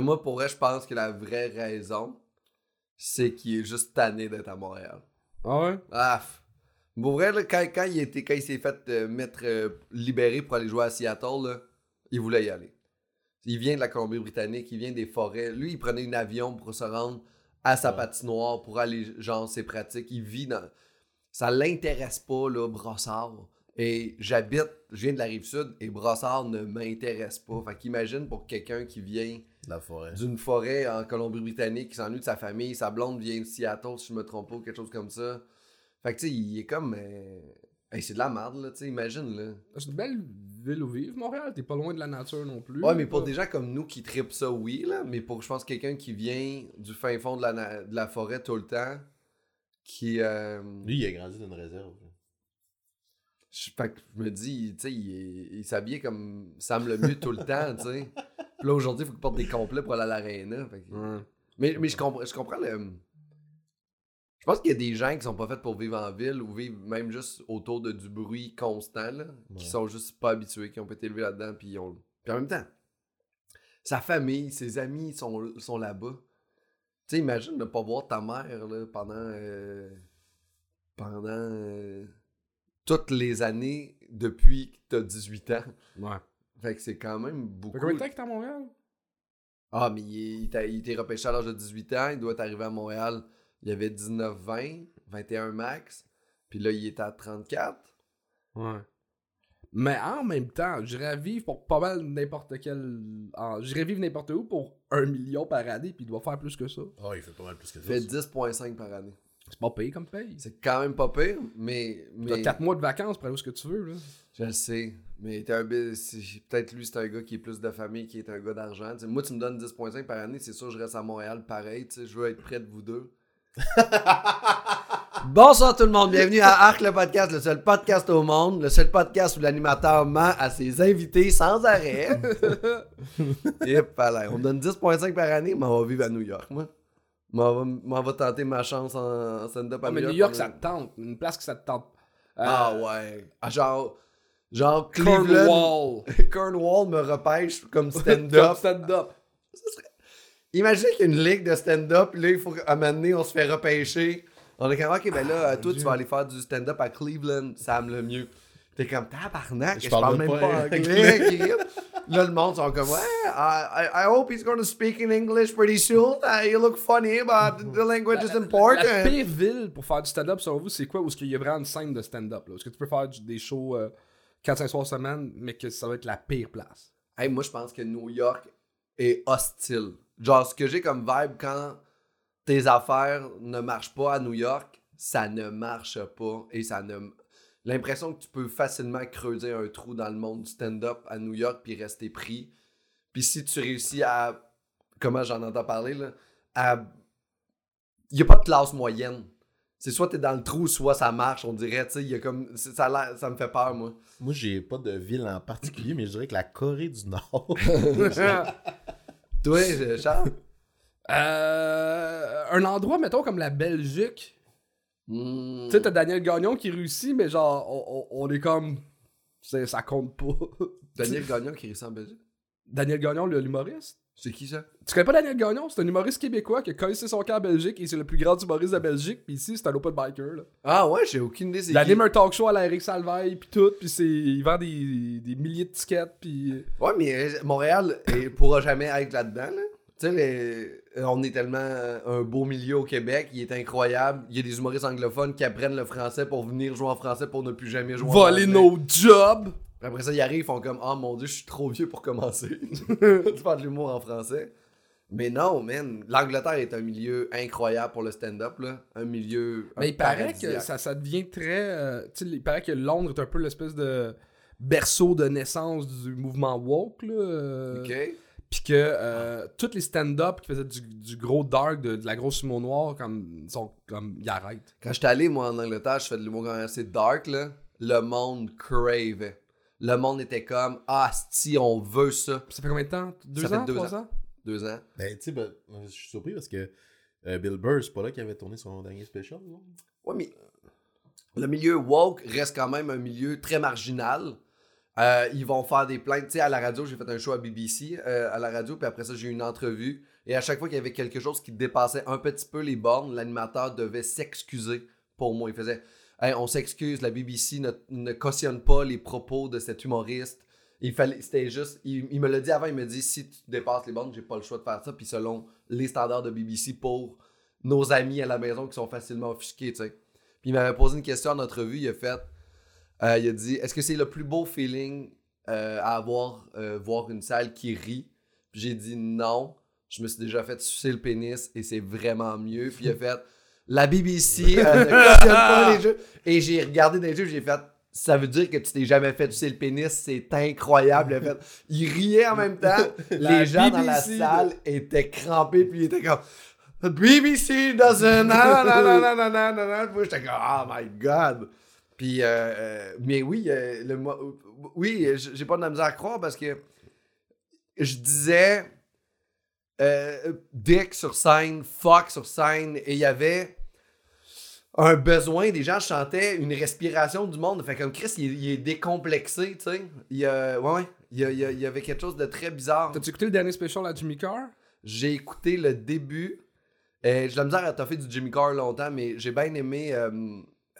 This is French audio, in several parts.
Mais moi, pour vrai, je pense que la vraie raison, c'est qu'il est juste tanné d'être à Montréal. Ah ouais? Ah, pour vrai, là, quand, quand il, était, quand il s'est fait euh, mettre euh, libéré pour aller jouer à Seattle, là, il voulait y aller. Il vient de la Colombie-Britannique, il vient des forêts. Lui, il prenait un avion pour se rendre à sa Ouais. patinoire, pour aller, genre, ses pratiques. Il vit dans... Ça l'intéresse pas, là, Brossard. Et j'habite, je viens de la Rive-Sud, et Brossard ne m'intéresse pas. Fait qu'imagine pour quelqu'un qui vient forêt. d'une forêt en Colombie-Britannique qui s'ennuie de sa famille. Sa blonde vient de Seattle, si je me trompe pas, ou quelque chose comme ça. Fait que, tu sais, il est comme. euh, hey, c'est de la merde, là, tu sais, imagine, là. C'est une belle ville où vivre, Montréal. T'es pas loin de la nature non plus. Ouais, mais pour Pas- des gens comme nous qui tripent ça, oui, là. Mais pour, je pense, quelqu'un qui vient du fin fond de la, na- de la forêt tout le temps, qui. euh, Lui, il a grandi dans une réserve. Je, fait que je me dis, tu sais, il, s'habillait comme Sam le mieux tout le temps, tu sais. Puis là, aujourd'hui, il faut qu'il porte des complets pour aller à l'aréna. Mais, mais je, comprends, je comprends le. Je pense qu'il y a des gens qui sont pas faits pour vivre en ville ou vivre même juste autour de du bruit constant, là, qui Ouais. sont juste pas habitués, qui ont pas été élevés là-dedans, puis ont. Puis en même temps, sa famille, ses amis sont, sont là-bas. Tu sais, imagine ne pas voir ta mère là, pendant. euh, pendant. euh, toutes les années depuis que t'as 18 ans. Ouais. Fait que c'est quand même beaucoup. fait combien de temps que t'es à Montréal? Ah, mais il, il t'a- il était repêché à l'âge de 18 ans. Il doit être arrivé à Montréal. Il avait 19-20, 21 max. Puis là, il est à 34. Ouais. Mais en même temps, j'irais vivre pour pas mal n'importe quel. J'irais vivre n'importe où pour un million par année, puis il doit faire plus que ça. Oh, il fait pas mal plus que Il ça. fait 10,5 par année. C'est pas payé comme paye. C'est quand même pas pire, mais. T'as mais 4 mois de vacances pour aller où ce que tu veux, là. Je le sais. Mais t'es un peut-être lui, c'est un gars qui est plus de famille, qui est un gars d'argent. Moi, tu me donnes 10,5 par année, c'est sûr, je reste à Montréal pareil. Je veux être près de vous deux. Bonsoir tout le monde, bienvenue à Arc le podcast, le seul podcast au monde, le seul podcast où l'animateur ment à ses invités sans arrêt. Voilà, on me donne 10.5 par année, mais on va vivre à New York, moi. M'en va, tenter ma chance en, en stand-up à Ah, mais New York. Ça te tente. Une place que ça te tente. Euh, Ah ouais. Ah, genre, genre Cleveland, Cornwall. Cornwall me repêche comme stand-up. stand-up. Imagine qu'il y a une ligue de stand-up, là, il faut qu'à un moment donné, on se fait repêcher. On est comme, ok, ben là, toi, tu vas aller faire du stand-up à Cleveland, Sam le mieux. T'es comme, tabarnak, je, Je parle même pas pas anglais. Là, le monde sont comme, ouais, I, I- hope he's gonna speak in English pretty soon. Uh, you look funny, but the language is important. La pire ville pour faire du stand-up, selon vous, c'est quoi? Où est-ce qu'il y a vraiment une scène de stand-up? là? Est-ce que tu peux faire du- des shows 4-5 soirs semaine, mais que ça va être la pire place? Hey, moi, je pense que New York est hostile. Genre, ce que j'ai comme vibe quand tes affaires ne marchent pas à New York, ça ne marche pas. Et ça ne. L'impression que tu peux facilement creuser un trou dans le monde du stand-up à New York puis rester pris. Puis si tu réussis à. Comment j'en entends parler, là? À. Il n'y a pas de classe moyenne. C'est soit t'es dans le trou, soit ça marche, on dirait, tu sais, il y a comme. Ça, ça me fait peur, moi. Moi, j'ai pas de ville en particulier, mais je dirais que la Corée du Nord. Toi, Charles? Euh, un endroit, mettons, comme la Belgique. Hmm. Tu sais, t'as Daniel Gagnon qui réussit, mais genre, on, on- on est comme. Ça compte pas. Daniel Gagnon qui réussit en Belgique. Daniel Gagnon, le- l'humoriste. C'est qui ça? Tu connais pas Daniel Gagnon? C'est un humoriste québécois qui a collé son camp en Belgique et c'est le plus grand humoriste de Belgique. Puis ici, c'est un open biker. Là. Ah ouais, j'ai aucune idée. Il anime un talk show à la Eric Salvaille, puis tout. Puis c'est... il vend des, des milliers de tickets. Puis. Ouais, mais euh, Montréal ne pourra jamais être là-dedans. Là. Tu sais, les- on est tellement euh, un beau milieu au Québec, il est incroyable. Il y a des humoristes anglophones qui apprennent le français pour venir jouer en français pour ne plus jamais jouer en Voler nos jobs! Après ça, ils arrivent, ils font comme Oh mon dieu, je suis trop vieux pour commencer. tu fais de l'humour en français. Mais non, man, l'Angleterre est un milieu incroyable pour le stand-up, là. Un milieu. Mais il paraît que ça, ça devient très. euh, tu sais, il paraît que Londres est un peu l'espèce de berceau de naissance du mouvement woke. Là, euh, Ok. Puis que euh, tous les stand-up qui faisaient du, du gros dark, de, de la grosse humour noire, comme, ils sont comme. Ils arrêtent. Quand j'étais allé, moi, en Angleterre, je fais de l'humour quand même assez dark, là. Le monde crave. Le monde était comme, ah, si on veut ça. Ça fait combien de temps? Deux Ça ans deux Trois ans. ans, Deux ans. ben, tu sais, ben, je suis surpris parce que euh, Bill Burr, c'est pas là qu'il avait tourné son dernier special. non? Ouais, mais le milieu woke reste quand même un milieu très marginal. Euh, ils vont faire des plaintes. Tu sais, à la radio, j'ai fait un show à BBC euh, à la radio, puis après ça, j'ai eu une entrevue. Et à chaque fois qu'il y avait quelque chose qui dépassait un petit peu les bornes, l'animateur devait s'excuser pour moi. Il faisait Hey, on s'excuse, la BBC ne, ne cautionne pas les propos de cet humoriste. Il fallait, c'était juste, il, me l'a dit avant, il me dit si tu dépasses les bornes, j'ai pas le choix de faire ça. Puis selon les standards de BBC pour nos amis à la maison qui sont facilement offusqués, tu sais. Puis il m'avait posé une question en entrevue, il a fait, euh, il a dit, est-ce que c'est le plus beau feeling euh, à avoir, euh, voir une salle qui rit? Puis j'ai dit non, je me suis déjà fait sucer le pénis et c'est vraiment mieux. Puis il a fait, la BBC ne cautionne pas les jeux. Et j'ai regardé dans les jeux, j'ai fait, ça veut dire que tu t'es jamais fait sucer le pénis, c'est incroyable. Il, a fait, il riait en même temps, les gens dans la salle étaient crampés, puis ils étaient comme, BBC doesn't. Non, non, non, non, non, non, non, non. Moi, j'étais comme, oh my god. Puis, euh, euh, mais oui, euh, le, mo- oui, j'ai pas de la misère à croire parce que je disais euh, dick sur scène, fuck sur scène, et il y avait un besoin, des gens chantaient une respiration du monde. Fait comme Chris, il, est- il est décomplexé, tu sais. Il ouais, ouais, il il y a- il y avait quelque chose de très bizarre. T'as-tu écouté le dernier special à Jimmy Carr? J'ai écouté le début. Euh, j'ai la misère à toffer du Jimmy Carr longtemps, mais j'ai bien aimé. euh,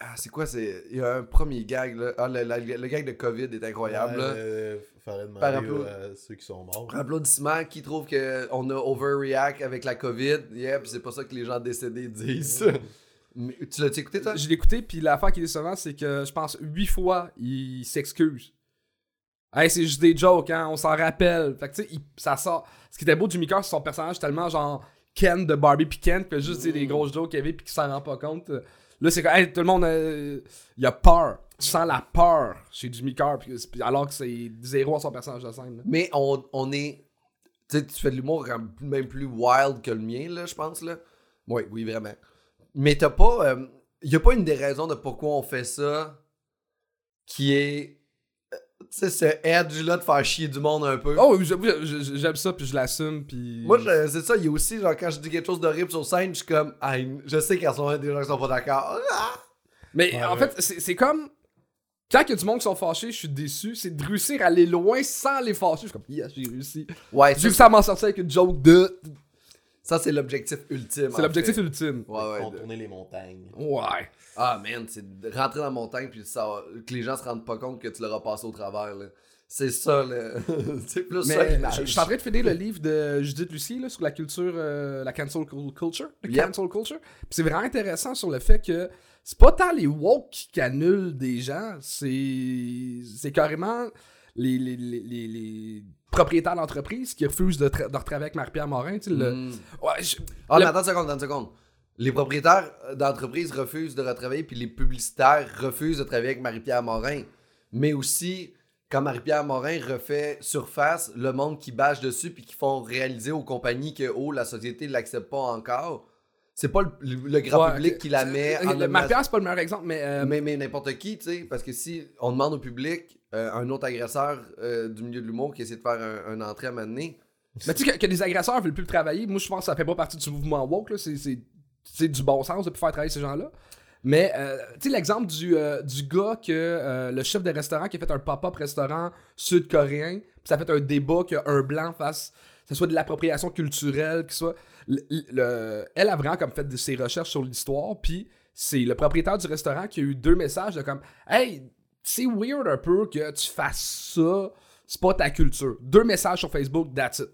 ah, c'est quoi c'est Il y a un premier gag, là. Ah, le, la- le gag de COVID est incroyable. là. Ouais, euh, Par rapport- à ceux qui sont morts. Applaudissements qui trouvent qu'on a overreact avec la COVID. Yeah, puis c'est pas ça que les gens décédés disent. Mais, tu l'as écouté, toi? Je l'ai écouté, puis l'affaire qui est décevante, c'est que je pense huit fois, il s'excuse. Hey, c'est juste des jokes, hein, on s'en rappelle. Fait que tu sais, il- ça sort. Ce qui était beau de Jimmy Carr, c'est son personnage tellement genre Ken de Barbie puis Ken, qui fait juste dire des grosses jokes qu'il y avait puis qui s'en rend pas compte. Là, c'est comme, hey, tout le monde, euh, il a peur. Tu sens la peur chez Jimmy Carr, alors que c'est zéro à son personnage de scène. là. Mais on, on est. Tu sais, tu fais de l'humour même plus wild que le mien, là, je pense, là. Oui, oui, vraiment. Mais t'as pas. Il y a pas une des raisons de pourquoi on fait ça qui est. Tu sais, ce edge-là de faire chier du monde un peu. Oh, oui, j'avoue, je- j'aime ça, puis je l'assume, puis... Moi, je- c'est ça, il y a aussi, genre, quand je dis quelque chose d'horrible sur scène, je suis comme. Ah, je sais qu'il y a des gens qui sont pas d'accord. Ah! Mais Ouais, en ouais. fait, c'est comme. Quand il y a du monde qui sont fâchés, je suis déçu. C'est de réussir à aller loin sans les fâcher. Je suis comme, yes, j'ai réussi. Ouais, J'ai ça, réussi à m'en sortir avec une joke de. Ça, c'est l'objectif ultime. C'est l'objectif ultime. Ouais, ouais. de- Contourner les montagnes. Ouais. Ah, man, c'est de rentrer dans la montagne puis ça, que les gens se rendent pas compte que tu leur as passé au travers, là. C'est ça, là. c'est plus ça l'image. je je suis en train de finir le livre de Judith Lucie là, sur la culture, euh, la cancel cul- culture. Le Yep. cancel culture. Puis c'est vraiment intéressant sur le fait que c'est pas tant les woke qui annulent des gens, c'est c'est carrément les, les, les, propriétaires d'entreprises qui refusent de, tra- de retravailler avec Marie-Pierre Morin. Tu sais, le- Mm. Ouais, je- Ah, le- mais attends une seconde, attends une seconde. Les propriétaires d'entreprises refusent de retravailler, puis les publicitaires refusent de travailler avec Marie-Pierre Morin. Mais aussi, quand Marie-Pierre Morin refait surface, le monde qui bâche dessus, puis qui font réaliser aux compagnies que, oh, la société ne l'accepte pas encore, c'est pas le, le- le grand Ouais, public qui la met Euh, en le- Marie-Pierre, c'est pas le meilleur exemple, mais. euh, mais, mais n'importe qui, tu sais, parce que si on demande au public euh, un autre agresseur euh, du milieu de l'humour qui essaie de faire un, entrée à Mais tu sais que, que les agresseurs veulent plus le travailler, moi je pense que ça fait pas partie du mouvement woke. C'est, du bon sens de plus faire travailler ces gens-là. Mais euh, tu sais l'exemple du, du gars que le chef de restaurant qui a fait un pop-up restaurant sud-coréen, ça a fait un débat qu'un blanc fasse que ce soit de l'appropriation culturelle, que soit le- le- elle a vraiment comme fait de ses recherches sur l'histoire, puis c'est le propriétaire du restaurant qui a eu deux messages de comme hey c'est weird un peu que tu fasses ça, c'est pas ta culture. Deux messages sur Facebook, that's it.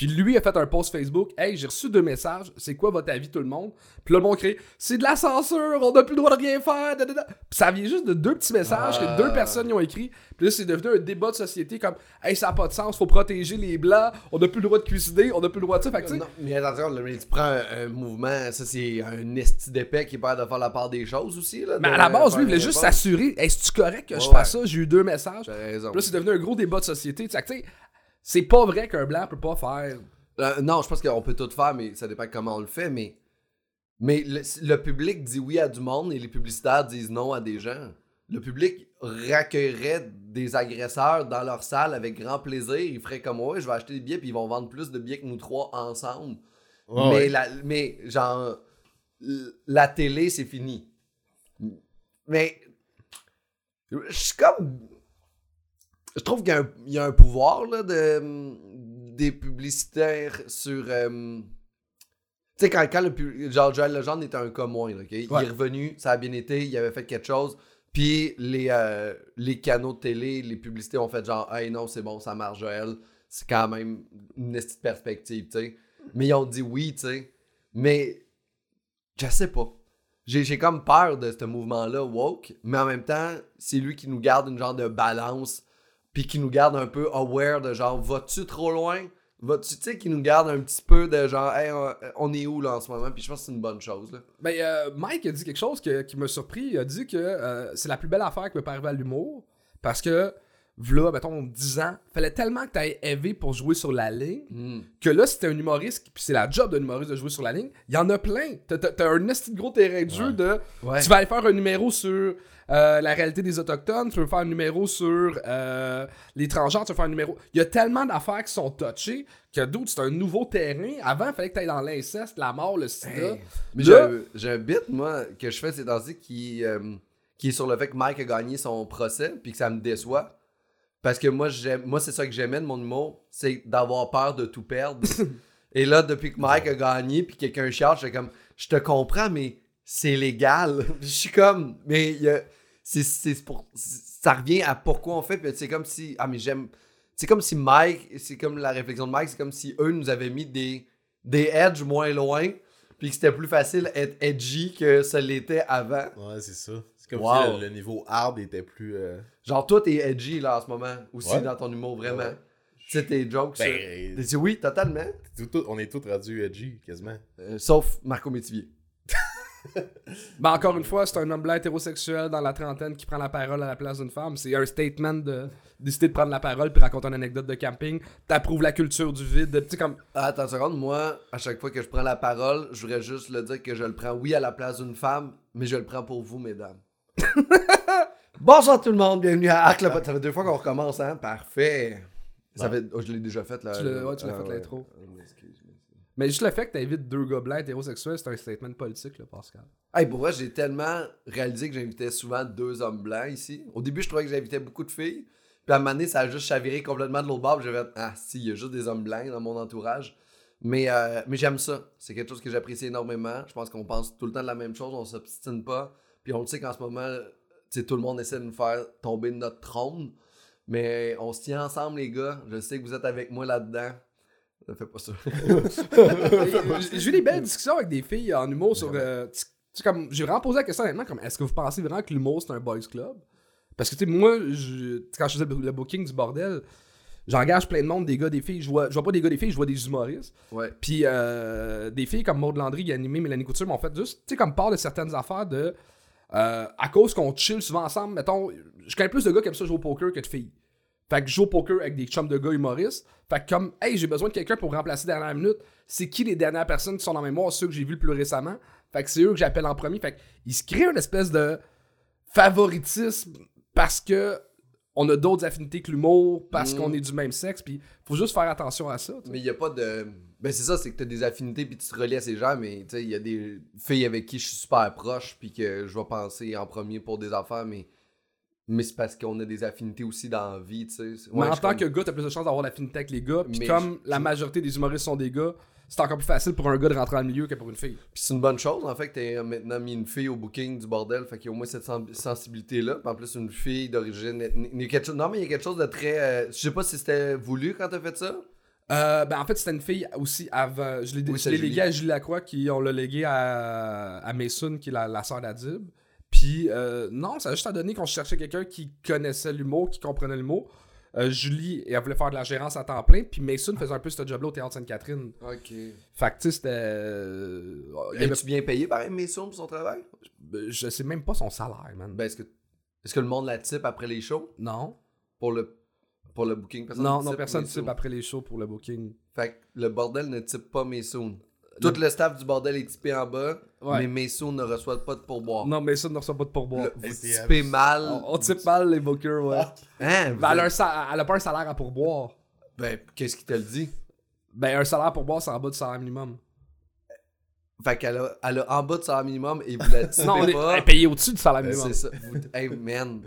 Puis lui a fait un post Facebook, hey, j'ai reçu deux messages, c'est quoi votre avis tout le monde? Puis là, le monde crée, c'est de la censure, on n'a plus le droit de rien faire. da, da, da. Puis ça vient juste de deux petits messages Ah. que deux personnes y ont écrit. Puis là, c'est devenu un débat de société comme, hey, ça n'a pas de sens, faut protéger les blancs, on n'a plus le droit de cuisiner, on n'a plus le droit de ça. Fait que tu Non, mais attention, là, mais tu prends un, un mouvement, ça c'est un esti d'épais qui pas de faire la part des choses aussi. Là, mais à la base, lui, il voulait juste s'assurer, hey, c'est-tu correct que je Ouais, fasse ça? J'ai eu deux messages. Raison. Puis là, c'est devenu un gros débat de société. Tu sais, tu sais, c'est pas vrai qu'un blanc peut pas faire. Euh, non, je pense qu'on peut tout faire, mais ça dépend comment on le fait. Mais, mais le, le public dit oui à du monde et les publicitaires disent non à des gens. Le public raccueillerait des agresseurs dans leur salle avec grand plaisir. Ils feraient comme ouais, je vais acheter des billets puis ils vont vendre plus de billets que nous trois ensemble. Mais, ouais. La, mais genre, la télé, c'est fini. Mais je suis comme. Je trouve qu'il y a un, il y a un pouvoir là, de, des publicitaires sur. euh, tu sais, quand, quand le genre Joël Legendre était un cas moins, là, ok? il est revenu, ça a bien été, il avait fait quelque chose, puis les, euh, les canaux de télé, les publicités ont fait genre, hey non, c'est bon, ça marche, Joël, c'est quand même une petite perspective, tu sais. Mais ils ont dit oui, tu sais. Mais je sais pas. J'ai j'ai comme peur de ce mouvement-là, woke, mais en même temps, c'est lui qui nous garde une genre de balance, puis qui nous garde un peu aware de genre, vas-tu trop loin? Vas-tu, tu sais, qui nous garde un petit peu de genre, hey, on, est où là en ce moment? Puis je pense que c'est une bonne chose, là. Ben, euh, Mike a dit quelque chose qui m'a surpris. Il a dit que euh, c'est la plus belle affaire qui peut pas à l'humour. Parce que, v'là, mettons, 10 ans, fallait tellement que t'ailles élevé pour jouer sur la ligne Hmm. que là, si t'es un humoriste, puis c'est la job d'un humoriste de jouer sur la ligne, il y en a plein. T'as- T'as un esti de gros terrain de jeu de. Ouais. Tu vas aller faire un numéro sur euh, la réalité des Autochtones, tu veux faire un numéro sur euh, les transgenres, tu veux faire un numéro. Il y a tellement d'affaires qui sont touchées que d'autres, c'est un nouveau terrain. Avant, il fallait que tu ailles dans l'inceste, la mort, le sida. Hey. Mais Là- j'ai un- j'ai un bit, moi, que je fais ces temps-ci qui, euh, qui est sur le fait que Mike a gagné son procès, puis que ça me déçoit. Parce que moi, j'aime, moi c'est ça que j'aimais de mon humour, c'est d'avoir peur de tout perdre. Et là, depuis que Mike a gagné, puis quelqu'un chiale, je suis comme, je te comprends, mais c'est légal. je suis comme, mais il y a- c'est, c'est pour, ça revient à pourquoi on fait, puis c'est comme si, ah, mais j'aime, c'est comme si Mike, c'est comme la réflexion de Mike, c'est comme si eux nous avaient mis des, des edges moins loin, puis que c'était plus facile être edgy que ça l'était avant. Ouais, c'est ça. C'est comme Wow. si le, le niveau hard était plus. euh, Genre, toi, t'es edgy là en ce moment, aussi Ouais. dans ton humour, vraiment. Ouais. Tu sais, tes jokes. Ben, T'as dit oui, totalement. tout- tout- on est tous rendus edgy, quasiment. Euh, sauf Marco Métivier. Ben, encore une fois, c'est un homme blanc hétérosexuel dans la trentaine qui prend la parole à la place d'une femme. C'est un statement de décider de prendre la parole puis raconter une anecdote de camping. T'approuves la culture du vide. de- Tu comme. Ah, Attends une seconde, moi, à chaque fois que je prends la parole, je voudrais juste le dire que je le prends, oui, à la place d'une femme, mais je le prends pour vous, mesdames. Bonsoir tout le monde, bienvenue à Arc le Ça fait deux fois qu'on recommence, hein? Parfait. Ça fait... oh, je l'ai déjà fait, là. Tu l'as- ouais, tu l'as Ah, fait, ouais. l'intro. Ah, mais juste le fait que t'invites deux gars blancs hétérosexuels, c'est un statement politique, là, Pascal. Hey, pour vrai, j'ai tellement réalisé que j'invitais souvent deux hommes blancs ici. Au début, je trouvais que j'invitais beaucoup de filles. Puis à un moment donné, ça a juste chaviré complètement de l'autre bord. puis J'ai fait Ah, si, il y a juste des hommes blancs dans mon entourage. Mais, euh, mais j'aime ça. C'est quelque chose que j'apprécie énormément. Je pense qu'on pense tout le temps de la même chose. On s'obstine pas. Puis on le sait qu'en ce moment, tout le monde essaie de nous faire tomber de notre trône. Mais on se tient ensemble, les gars. Je sais que vous êtes avec moi là-dedans. Ne fais pas ça. J'ai eu des belles discussions avec des filles en humour sur. euh, tu tu sais, comme, j'ai vraiment posé la question honnêtement, comme, est-ce que vous pensez vraiment que l'humour c'est un boys club? Parce que, tu sais, moi, je- quand je faisais le le booking du bordel, j'engage plein de monde, des gars, des filles. Je vois, je vois pas des gars, des filles, je vois des humoristes. ouais. Puis euh, des filles comme Maud Landry, qui a animé Mélanie Couture, m'ont fait juste, tu sais, comme part de certaines affaires de. Euh, à cause qu'on chill souvent ensemble, mettons, je connais plus de gars qui aiment ça jouer au poker que de filles. Fait que je joue au poker avec des chums de gars humoristes. Fait que comme, hey, j'ai besoin de quelqu'un pour remplacer dernière minute, c'est qui les dernières personnes qui sont dans ma mémoire, ceux que j'ai vus le plus récemment. Fait que c'est eux que j'appelle en premier. Fait qu'il se crée une espèce de favoritisme parce que on a d'autres affinités que l'humour, parce Mm. qu'on est du même sexe, puis faut juste faire attention à ça. Mais il n'y a pas de. Ben, c'est ça, c'est que tu as des affinités puis tu te relies à ces gens, mais tu sais, il y a des filles avec qui je suis super proche puis que je vais penser en premier pour des affaires, mais. Mais c'est parce qu'on a des affinités aussi dans la vie, tu sais. Mais en tant comme- que gars, t'as plus de chances d'avoir l'affinité avec les gars. Puis Mais comme je- la majorité des humoristes sont des gars, c'est encore plus facile pour un gars de rentrer dans le milieu que pour une fille. Puis c'est une bonne chose, en fait, que tu maintenant mis une fille au booking du bordel, fait qu'il y a au moins cette sen- sensibilité-là. Puis en plus, une fille d'origine ethnique. chose- Non, mais il y a quelque chose de très. euh, Je sais pas si c'était voulu quand t'as fait ça. Euh, ben en fait, c'était une fille aussi avant. Je l'ai Oui, légué à Julie Lacroix, qui on l'a légué à, à Mason, qui est la, la sœur d'Adib. Puis euh, non, ça a juste à donner qu'on cherchait quelqu'un qui connaissait l'humour, qui comprenait l'humour. Euh, Julie, elle voulait faire de la gérance à temps plein, puis Mason faisait un peu ce job-là au Théâtre Sainte-Catherine. Ok. Fait que tu sais, c'était. euh, il avait- Es-tu bien payé par même Maison pour son travail? Je sais même pas son salaire, man. Ben, est-ce que. Est-ce que le monde la type après les shows? non. Pour le. Pour le booking? Personne non, ne non, type personne type après les shows pour le booking. Fait que le bordel ne type pas Mason. Tout le staff du bordel est typé en bas, Ouais. mais Mason ne reçoit pas de pourboire. Non, ça ne reçoit pas de pourboire. Le- vous typez mal. On, on type mal les bookers, ouais. Hein? Ben, elle, a un êtes- sa- elle a pas un salaire à pourboire. Ben, qu'est-ce qu'il te le dit? Ben, un salaire pour boire, c'est en bas du salaire minimum. Fait qu'elle a, elle a en bas de salaire minimum et vous la typez Non, on est, pas. elle est payé au-dessus du salaire Ben, minimum. c'est ça. Vous- hey, man.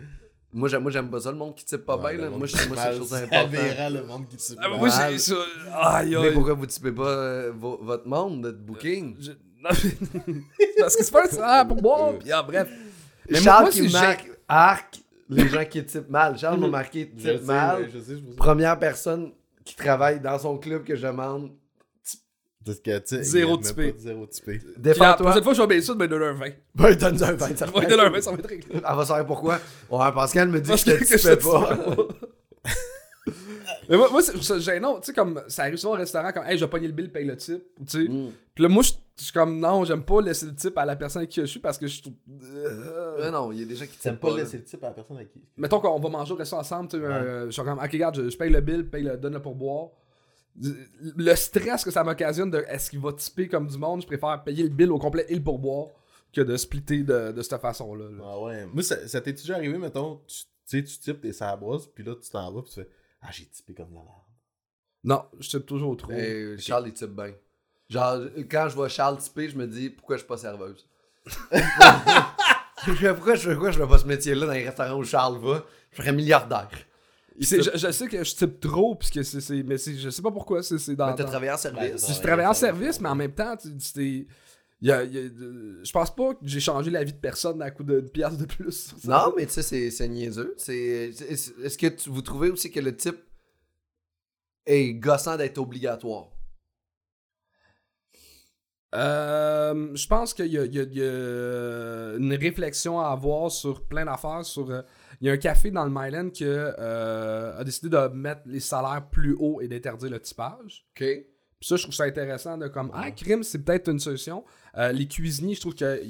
Moi, j'aime, moi, j'aime pas ça, le monde qui type pas Ouais, bien. là. Moi, je moi, c'est une chose aberrant, le monde qui type Ah, mal. moi, c'est ça. Aïe, Mais pourquoi vous typez pas euh, vo- votre monde de booking? Je- non, mais- Parce que c'est pas un salaire pour moi. Puis, ah, bref. Mais Charles moi, qui marque arc les gens qui typent mal. Charles m'a marqué Je type sais, mal. je sais, je sais. Première personne qui travaille dans son club que je demande. Parce que, tu sais, Zéro typé. Zéro typé. La Défends-toi. prochaine fois, je vais bien sûr de me donner un 20. Ben, donne-nous un 20, ça Je vais donner un 20, ça va être réglé. Elle va savoir pourquoi. Ouais, Pascal me dit Parce que je que te je te pas. Mais moi, moi c'est gênant. Tu sais, comme ça arrive souvent au restaurant, comme, hey, je vais pogner le bill, paye le type. Tu sais. Mm. Puis là, moi, je suis comme, non, j'aime pas laisser le type à la personne avec qui je suis parce que je trouve. Euh, non, il y a des gens qui T'aimes typent pas pas. laisser le type à la personne à qui. Mettons qu'on va manger au restaurant ensemble, tu sais, euh, je suis comme, ok, regarde, je, je paye le bill, paye le, donne le pourboire. Le stress que ça m'occasionne de est-ce qu'il va typer comme du monde, je préfère payer le bill au complet et le pourboire que de splitter de, de cette façon-là. là. Ah ouais. Moi, ça, ça t'est déjà arrivé, mettons, tu tu sais, tu types, t'es brosse, puis là, tu t'en vas, puis tu fais Ah, j'ai typé comme de la merde. Non, je type toujours trop. Eh, Charles, il type bien. Genre, quand je vois Charles typer, je me dis pourquoi je suis pas serveuse? Je fais, pourquoi, je, pourquoi je fais pas ce métier-là dans les restaurants où Charles va? Je serais milliardaire. Je, je sais que je type trop, puisque c'est, c'est- mais c'est, je sais pas pourquoi, c'est, c'est dans. Mais t'as dans- travaillé en service. Si je travaillais en service, mais en même temps, tu- y a- il y a- je pense pas que j'ai changé la vie de personne à coup de pièce de plus. Non, mais tu sais, c'est, c'est niaiseux. C'est, c'est- est-ce que tu- vous trouvez aussi que le type est gossant d'être obligatoire? Euh, je pense qu'il y a, il y a- il y a une réflexion à avoir sur plein d'affaires. Sur, euh, il y a un café dans le Myland qui euh, a décidé de mettre les salaires plus hauts et d'interdire le typage. OK. Puis ça, je trouve ça intéressant de comme, ah, crime, c'est peut-être une solution. Euh, les cuisiniers, je trouve que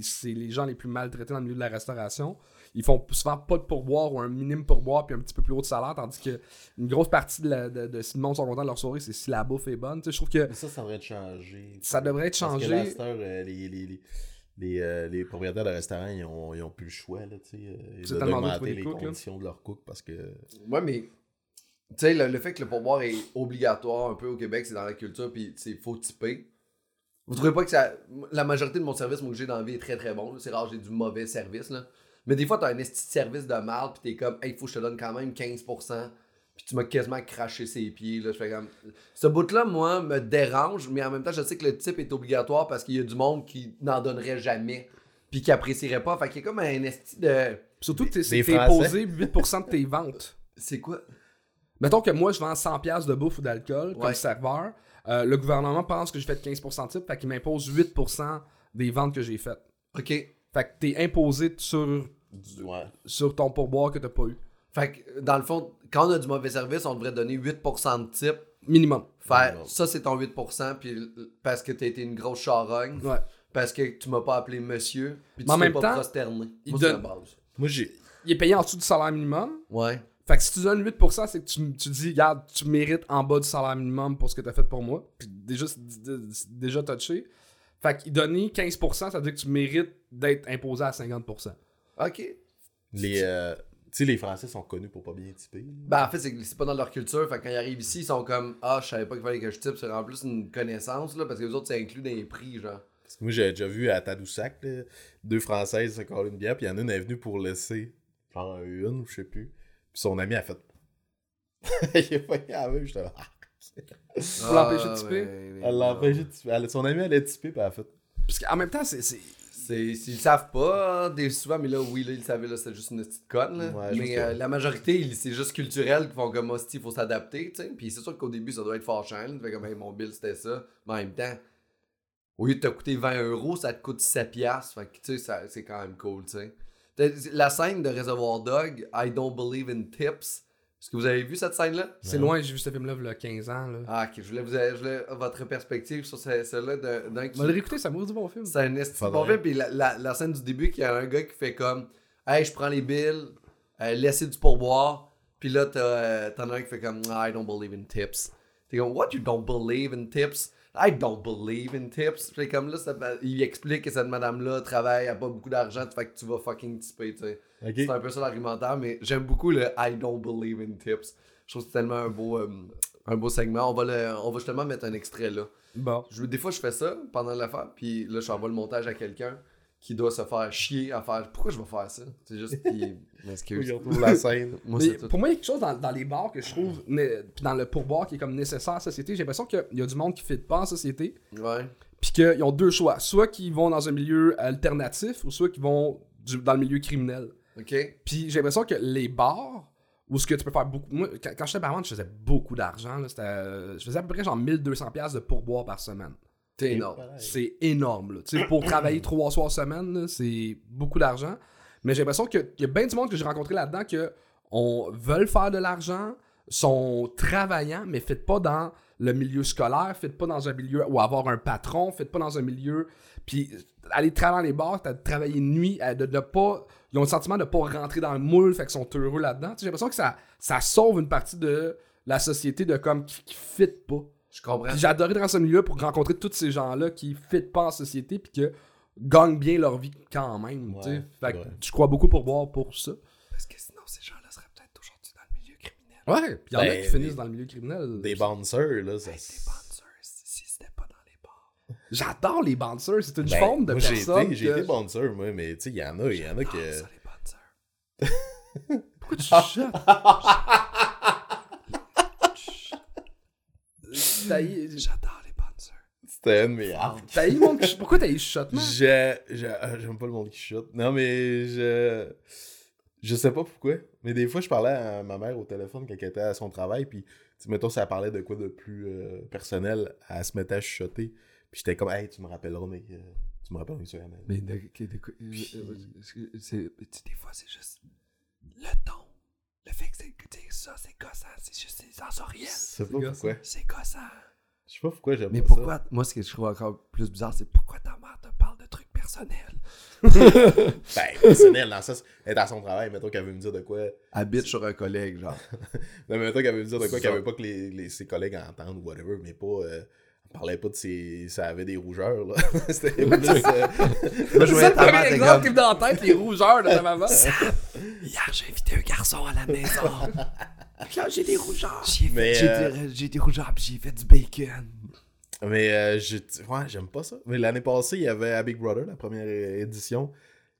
c'est les gens les plus maltraités dans le milieu de la restauration. Ils font souvent pas de pourboire ou un minimum pourboire puis un petit peu plus haut de salaire, tandis que une grosse partie de, la, de, de si le monde sont contents de leur soirée, c'est si la bouffe est bonne. Tu sais, je trouve que Mais ça, ça devrait être changé. ça devrait être Parce que changé. là, à cette heure, euh, les, les, les, les, euh, les propriétaires de restaurants, ils ont, ils ont plus le choix, là, tu sais. euh, des les cooks, là? conditions de leurs cooks parce que... Ouais, mais tu sais, le, le fait que le pourboire est obligatoire un peu au Québec, c'est dans la culture, puis il faut typer. Vous trouvez pas que ça. La majorité de mon service, moi, que j'ai dans la vie est très très bon. C'est rare, j'ai du mauvais service. Là. Mais des fois, t'as un esti de service de mal, puis t'es comme, hey, faut que je te donne quand même 15%. Puis tu m'as quasiment craché ses pieds. Là. Je fais comme. Ce bout-là, moi, me dérange, mais en même temps, je sais que le type est obligatoire parce qu'il y a du monde qui n'en donnerait jamais, puis qui apprécierait pas. Fait qu'il y a comme un esti de. Surtout que t'es, posé 8% de tes ventes. C'est quoi? Mettons que moi, je vends 100$ piastres de bouffe ou d'alcool comme Ouais. serveur. Euh, le gouvernement pense que j'ai fait 15% de type, fait qu'il m'impose 8% des ventes que j'ai faites. Ok. Fait que t'es imposé sur, ouais. sur ton pourboire que t'as pas eu. Fait que, dans le fond, quand on a du mauvais service, on devrait donner 8% de type. Minimum. Faire Minimum. ça, c'est ton 8%, puis parce que t'as été une grosse charogne, Ouais. parce que tu m'as pas appelé monsieur, puis tu Mais en t'es même pas temps, prosterné. il Moi, c'est la donne- base. Moi, j'ai... Il est payé en dessous du salaire minimum. Ouais. Fait que si tu donnes 8%, c'est que tu, tu dis, regarde, tu mérites en bas du salaire minimum pour ce que t'as fait pour moi. Puis déjà, c'est déjà touché. Fait qu'il donner 15%, ça veut dire que tu mérites d'être imposé à 50%. Ok. Les, euh, sais, les Français sont connus pour pas bien typer. Ben, en fait, c'est pas dans leur culture. Fait que quand ils arrivent ici, ils sont comme Ah, je savais pas qu'il fallait que je type. C'est en plus une connaissance, là, parce que les autres, c'est inclus dans les prix, genre. Parce que moi, j'ai déjà vu à Tadoussac, là, deux Françaises se coller une bière, puis il y en a une est venue pour laisser, genre une, ou je sais plus. Puis son ami a fait. il a pas la même, j'étais là. Ah. Pour l'empêcher de typer? ben, Elle l'a empêché de typer. Elle- Son ami allait typer, puis elle a fait. Parce qu'en même temps, c'est. C'est- C'est, s'ils le savent pas, des souvent, mais là, oui, là, ils le savaient, là, c'était juste une petite conne, là. Ouais, je mais euh, la majorité, c'est juste culturel, qui font comme, hostie, il faut s'adapter, tu sais. Puis c'est sûr qu'au début, ça doit être fâchant, là. Comme, hey, mon bill, c'était ça. Mais en même temps, au lieu de te coûter 20 euros, ça te coûte 7 piastres. Fait que, tu sais, c'est quand même cool, tu sais. T'as- La scène de Reservoir Dog, I don't believe in tips. Est-ce que vous avez vu cette scène-là? C'est loin, j'ai vu ce film-là il y a 15 ans. Là. Ah, ok, je voulais, vous, je voulais votre perspective sur ce- celle-là de- d'un qui. On réécouter, ça m'a du bon film. C'est un esti Faudrait. bon film. Puis la, la, la scène du début, qu'il y a un gars qui fait comme Hey, je prends les bills, euh, laissez du pourboire. Puis là, t'as, euh, t'en as un qui fait comme I don't believe in tips. T'es comme What, you don't believe in tips? I don't believe in tips. Puis comme là, ça- il explique que cette madame-là travaille, elle a pas beaucoup d'argent, fait que tu vas fucking tipper, tu sais. C'est un peu ça l'argumentaire, mais j'aime beaucoup le I don't believe in tips. Je trouve que c'est tellement un beau, euh, un beau segment. On va, le, on va justement mettre un extrait là. Bon. Je- des fois, je fais ça pendant l'affaire, puis là, j'envoie le montage à quelqu'un. Qui doit se faire chier à faire pourquoi je vais faire ça? C'est juste qu'il retrouve la scène. Moi, Mais pour moi, il y a quelque chose dans, dans les bars que je trouve, né- puis dans le pourboire qui est comme nécessaire en société. J'ai l'impression qu'il y a du monde qui ne fit pas en société, Ouais. puis qu'ils ont deux choix. Soit qu'ils vont dans un milieu alternatif, ou soit qu'ils vont du- dans le milieu criminel. Ok. Puis j'ai l'impression que les bars, où ce que tu peux faire beaucoup. Moi, quand, quand j'étais barman, je faisais beaucoup d'argent. là. C'était, euh, Je faisais à peu près genre 1200$ de pourboire par semaine. T'es énorme. C'est énorme. Là. Pour travailler trois soirs semaine, c'est beaucoup d'argent. Mais j'ai l'impression qu'il y a bien du monde que j'ai rencontré là-dedans que on veulent faire de l'argent, sont travaillants, mais ne pas dans le milieu scolaire, ne pas dans un milieu ou avoir un patron, ne pas dans un milieu. Puis aller travailler dans les bars, travailler nuit, euh, de ne pas. Ils ont le sentiment de ne pas rentrer dans le moule, fait qu'ils sont heureux là-dedans. J'ai l'impression que ça, ça sauve une partie de la société de comme qui, qui fit pas. Je comprends. Puis j'ai adoré être dans ce milieu pour rencontrer tous ces gens-là qui ne fit pas en société puis qui gagnent bien leur vie quand même. Ouais, fait que je crois beaucoup pour boire pour ça. Parce que sinon, ces gens-là seraient peut-être aujourd'hui dans le milieu criminel. Ouais, puis il y en a Ben, qui finissent des- dans le milieu criminel. Des bouncers, là. Ça, Des bouncers, si c'était pas dans les bars. J'adore les bouncers, c'est une Ben, forme de moi, j'ai personne. été, j'ai que- été bouncer, moi, mais tu sais, il y en a, il y en a Ah, que. ça, les bouncers. Pourquoi tu chuchotes? T'as eu- J'adore les bouncers. C'était un de mes arcs. t'as eu le monde qui- Pourquoi t'as eu? Je- je- euh, J'aime pas le monde qui chute. Non, mais je. Je sais pas pourquoi. Mais des fois, je parlais à ma mère au téléphone quand elle était à son travail. Puis, mettons, ça parlait de quoi de plus euh, personnel. Elle se mettait à chuchoter. Puis, j'étais comme, hey, tu me rappelleras, mais. euh, tu me rappelleras, sur Annelle. Mais de, de- de- euh, euh, des fois, c'est juste le ton. Le fait que c'est que tu sais, ça, c'est gossant. C'est juste c'est sensoriel. Sais pas pourquoi. C'est gossant. Je sais pas pourquoi j'aime Mais pas pourquoi, moi, ce que je trouve encore plus bizarre, c'est pourquoi ta mère te parle de trucs personnels? Ben, personnel, dans ça, elle est à son travail. Mettons qu'elle veut me dire de quoi. Habite sur un collègue, genre. Non, mais mettons qu'elle veut me dire de quoi qu'elle veut pas que les, les- ses collègues entendent ou whatever, mais pas. euh, parlait pas de ses. Ça avait des rougeurs, là. C'était plus. euh, Moi, je C'est le premier exemple qui me dans la tête, les rougeurs de ta maman. Hier, j'ai invité un garçon à la maison. Puis là, j'ai des rougeurs. J'ai euh, des- j'ai des rougeurs, puis j'ai fait du bacon. Mais euh, je, ouais, j'aime pas ça. Mais l'année passée, il y avait à Big Brother, la première édition.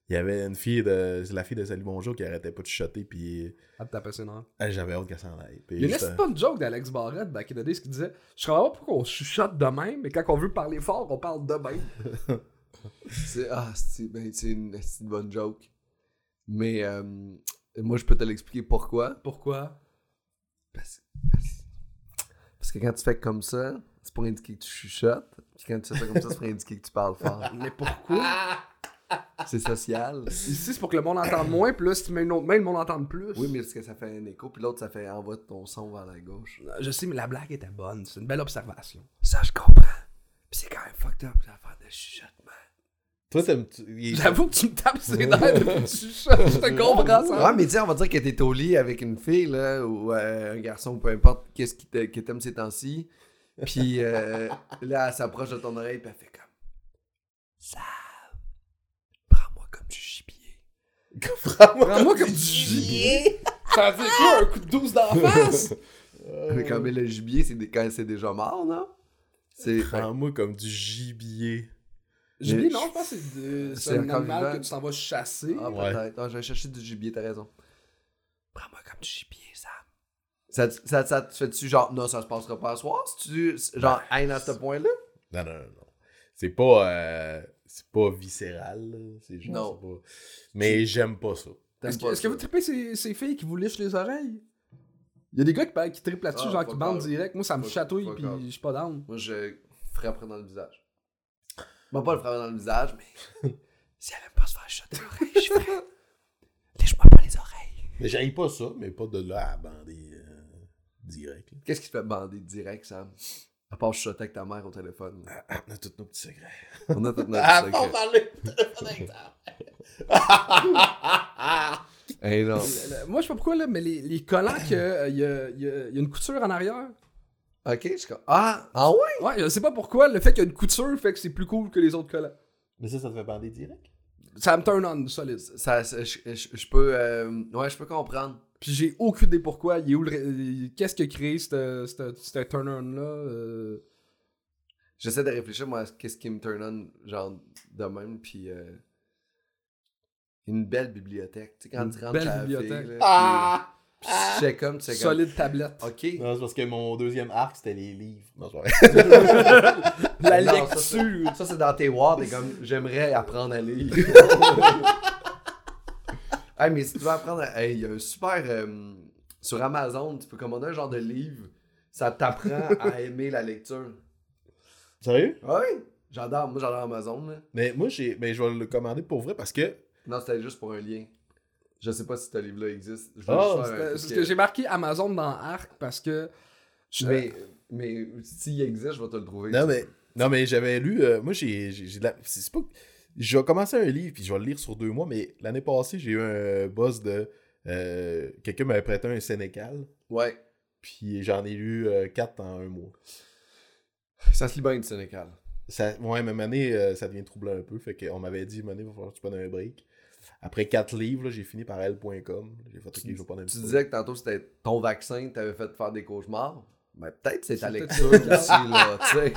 Il y avait une fille de. C'est la fille de Salut Bonjour qui arrêtait pas de chuchoter, puis Ah, t'as passé, non? ah, j'avais hâte qu'elle s'en aille. Puis Il y a une j'étais- assez bonne joke d'Alex Barrette back in the days qui disait Je comprends pas pourquoi on chuchote de même, mais quand on veut parler fort, on parle de même. C'est ah, c'est ben, c'est une, c'est une bonne joke. Mais euh, moi, je peux te l'expliquer pourquoi. Pourquoi? Parce, parce- parce que quand tu fais comme ça, c'est pour indiquer que tu chuchotes. Puis quand tu fais ça comme ça, c'est pour indiquer que tu parles fort. Mais pourquoi? C'est social. Ici, c'est pour que le monde entende moins, puis là, si tu mets une autre main, le monde entende plus. Oui, mais parce que ça fait un écho, puis l'autre, ça fait envoie ton son vers la gauche. Je sais, mais la blague était bonne. C'est une belle observation. Ça, je comprends. Puis c'est quand même fucked up, l'affaire de chuchotement. Toi, t'aimes. tu- il- J'avoue que tu me tapes ses nerfs depuis que tu chuchotes. Je te comprends ça. Ouais, mais sais, on va dire que t'es au lit avec une fille, là, ou euh, un garçon, ou peu importe, qu'est-ce qui t'aime ces temps-ci. Puis euh, là, elle s'approche de ton oreille, puis elle fait comme Ça, comme du gibier. Prends-moi comme du gibier. Ça fait quoi, un coup de douce d'en face? Mais quand même, le gibier, c'est des- quand c'est déjà mort, non? C'est. Prends-moi comme du gibier. Gibier, non, je pense que c'est de- c'est C'est un animal vivant. que tu t'en vas chasser. Ah, Ouais. peut-être. Ah, je vais chercher du gibier, t'as raison. Prends-moi comme du gibier, Sam. Ça, te- ça, ça te fait-tu genre, non, ça se passera pas à soir? Si tu, genre, haine à ce point-là? Non, non, non, non. C'est pas. euh, C'est pas viscéral. C'est genre. Non. pas- Mais j'aime pas ça. Est-ce que, vous trippez ces, ces filles qui vous lichent les oreilles? Il y a des gars qui, qui trippent là-dessus, Ah, genre qui bandent direct. Moi, ça me chatouille, puis je suis pas down. Moi, je frapperais dans le visage. Bon, pas le frapper dans le visage, mais si elle aime pas se faire shotter l'oreille, je ferais. Lèche-moi pas les oreilles. Mais j'aille pas ça, mais pas de là à bander euh, direct. Qu'est-ce qui te fait bander direct, Sam? À part chuchoter avec ta mère au téléphone. Ah, on a tous nos petits secrets. On a tout notre Ah, secret. faut parler au téléphone avec ta Hey, non. Le- le- Moi, je sais pas pourquoi, là, mais les, les collants, il y, a, y a- y a une couture en arrière. Ok, je Ah, ah ouais? Ouais, je sais pas pourquoi, le fait qu'il y a une couture fait que c'est plus cool que les autres collants. Mais ça, ça te fait bander direct? Ça me turn on, solide. Ça, ça- je, je- je peux. euh, ouais, je peux comprendre. Puis j'ai aucune idée pourquoi. Il est où le Qu'est-ce qui a créé ce ce turn on-là? euh, J'essaie de réfléchir, moi, à qu'est-ce qui me turn on, genre, de même, puis. euh, une belle bibliothèque. Tu sais, quand Une tu rentres belle la bibliothèque. là, Ah! puis- check comme, tu sais comme, Solide tablette. OK. Non, c'est parce que mon deuxième arc, c'était les livres. Non, c'est. La Non, ça, c'est- lecture. Ça, c'est dans tes wards, et comme, j'aimerais apprendre à lire. hey, mais si tu veux apprendre à... Hey, il y a un super... euh, sur Amazon, tu peux commander un genre de livre. Ça t'apprend à aimer la lecture. Sérieux? Ah Oui, j'adore. Moi, j'adore Amazon. Là. Mais moi, j'ai, ben, je vais le commander pour vrai parce que. Non, c'était juste pour un lien. Je sais pas si ce livre-là existe. Je juste faire un Euh, truc c'est que- ce que j'ai marqué Amazon dans Arc parce que. je- Mais, mais s'il existe, je vais te le trouver. Non, mais, non, mais j'avais lu. euh, moi, j'ai, j'ai, j'ai de la- c'est c'est pas. Je vais commencer un livre, puis je vais le lire sur deux mois, mais l'année passée, j'ai eu un boss de. euh, quelqu'un m'avait prêté un Sénécal, Ouais. puis j'en ai lu euh, quatre en un mois. Ça se lit bien du Sénégal. Ça, ouais, même année, euh, ça devient troublant un peu. Fait qu'on m'avait dit, Mané, il va falloir que tu prennes un break. Après quatre livres, là, j'ai fini par L.com. J'ai fait, ok, je vais prendre un Tu disais que tantôt c'était ton vaccin, t'avais fait faire des cauchemars. Ben, peut-être c'est ta lecture aussi, là, tu sais.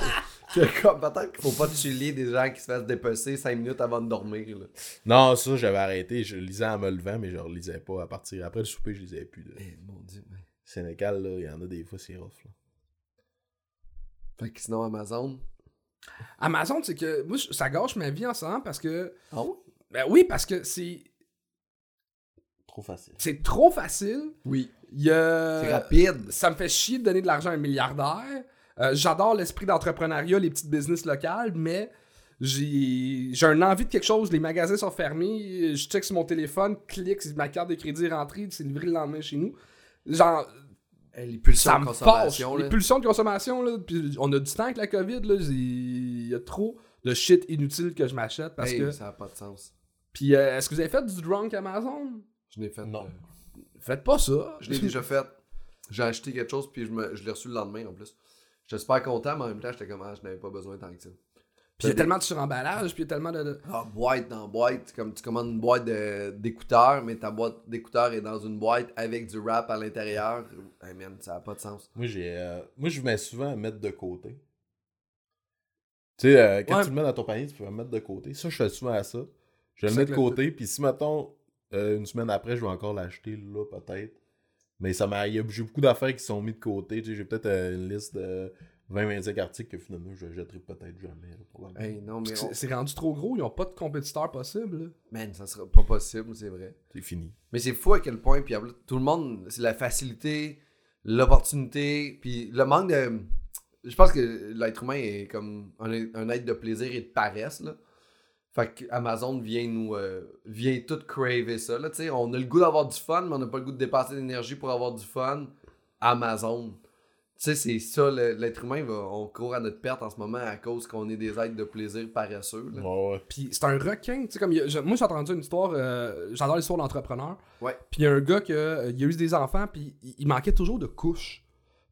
Que comme- Peut-être qu'il faut pas tuer des gens qui se fassent dépecer 5 minutes avant de dormir, là. Non, ça, j'avais arrêté. Je lisais en me levant, mais je relisais pas. À partir après le souper, je lisais plus. De... Eh, mon dieu. ouais. Sénégal, là, il y en a des fois, c'est rough. Là. Fait que sinon, Amazon? Amazon, c'est que. Moi, ça gâche ma vie en ce moment parce que. Ah oui? Ben oui, parce que c'est. Trop facile. C'est trop facile. Oui. C'est rapide. Ça me fait chier de donner de l'argent à un milliardaire. Euh, J'adore l'esprit d'entrepreneuriat, les petites business locales, mais j'ai j'ai un envie de quelque chose. Les magasins sont fermés. Je check sur mon téléphone, clique, ma carte de crédit est rentrée, c'est livré le lendemain chez nous. Genre, les pulsions ça de consommation, là. Les pulsions de consommation, là, puis on a du temps avec la COVID, là, il y a trop de shit inutile que je m'achète parce Hey, que... ça n'a pas de sens. Puis euh, est-ce que vous avez fait du drunk Amazon? Je l'ai fait. Non. euh, Faites pas ça. je l'ai déjà fait. J'ai acheté quelque chose, puis je, me, je l'ai reçu le lendemain en plus. J'étais super content, mais en même temps, j'étais comme, ah, je n'avais pas besoin tant que ça. Puis il y a tellement de suremballage, puis il y a tellement de... Ah, boîte dans boîte, comme tu commandes une boîte de- d'écouteurs, mais ta boîte d'écouteurs est dans une boîte avec du rap à l'intérieur. Hey man, ça n'a pas de sens. Moi, j'ai, euh, moi, je mets souvent à mettre de côté. Tu sais, euh, quand Ouais. tu le mets dans ton panier, tu peux le mettre de côté. Ça, je fais souvent à ça. Je le mets de côté, puis si, mettons, euh, une semaine après, je vais encore l'acheter, là, peut-être. Mais ça m'a, il y a- j'ai beaucoup d'affaires qui sont mises de côté. Tu sais, j'ai peut-être euh, une liste de 20-25 articles que finalement, je jetterai peut-être jamais. là, probablement. Hey, non, mais. C'est on- c'est rendu trop gros, ils ont pas de compétiteurs possibles. là. Man, ça sera pas possible, c'est vrai. C'est fini. Mais c'est fou à quel point, puis tout le monde, c'est la facilité, l'opportunité, puis le manque de. Je pense que l'être humain est comme un, un être de plaisir et de paresse, là. Fait que Amazon vient nous. euh, vient tout craver ça, là, tu sais. On a le goût d'avoir du fun, mais on n'a pas le goût de dépenser d'énergie pour avoir du fun. Amazon. Tu sais, c'est ça, l'être humain, va, on court à notre perte en ce moment à cause qu'on est des êtres de plaisir paresseux, là. Ouais, ouais. Puis c'est un requin, tu sais, comme a- je- moi j'ai entendu une histoire, euh, j'adore l'histoire d'entrepreneur. Ouais. Puis il y a un gars qui a eu des enfants, puis il, il manquait toujours de couches.